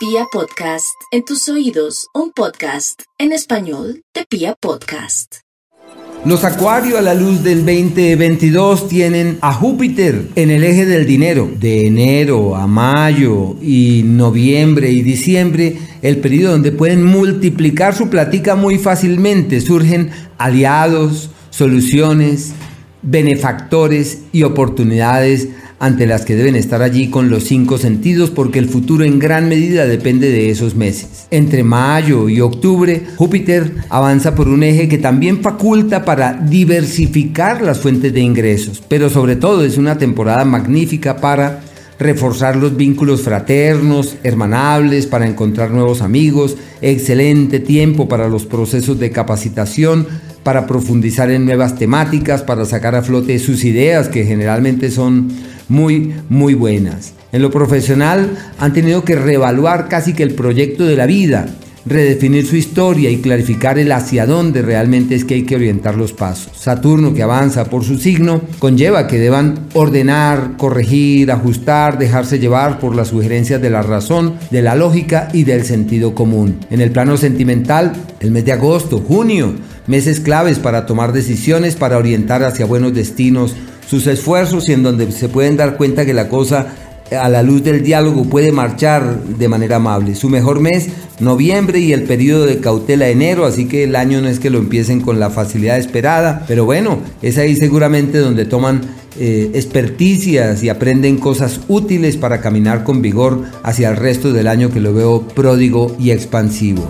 Pia Podcast, en tus oídos, un podcast en español de Pia Podcast. Los acuarios a la luz del 2022 tienen a Júpiter en el eje del dinero. De enero a mayo y noviembre y diciembre, el periodo donde pueden multiplicar su platica muy fácilmente. Surgen aliados, soluciones, benefactores y oportunidades ante las que deben estar allí con los cinco sentidos porque el futuro en gran medida depende de esos meses. Entre mayo y octubre, Júpiter avanza por un eje que también faculta para diversificar las fuentes de ingresos, pero sobre todo es una temporada magnífica para reforzar los vínculos fraternos, hermanables, para encontrar nuevos amigos, excelente tiempo para los procesos de capacitación, para profundizar en nuevas temáticas, para sacar a flote sus ideas que generalmente son muy, muy buenas. En lo profesional han tenido que reevaluar casi que el proyecto de la vida, redefinir su historia y clarificar el hacia dónde realmente es que hay que orientar los pasos. Saturno que avanza por su signo conlleva que deban ordenar, corregir, ajustar, dejarse llevar por las sugerencias de la razón, de la lógica y del sentido común. En el plano sentimental, el mes de agosto, junio, meses claves para tomar decisiones, para orientar hacia buenos destinos sus esfuerzos y en donde se pueden dar cuenta que la cosa a la luz del diálogo puede marchar de manera amable. Su mejor mes, noviembre y el periodo de cautela enero, así que el año no es que lo empiecen con la facilidad esperada, pero bueno, es ahí seguramente donde toman eh, experticias y aprenden cosas útiles para caminar con vigor hacia el resto del año que lo veo pródigo y expansivo.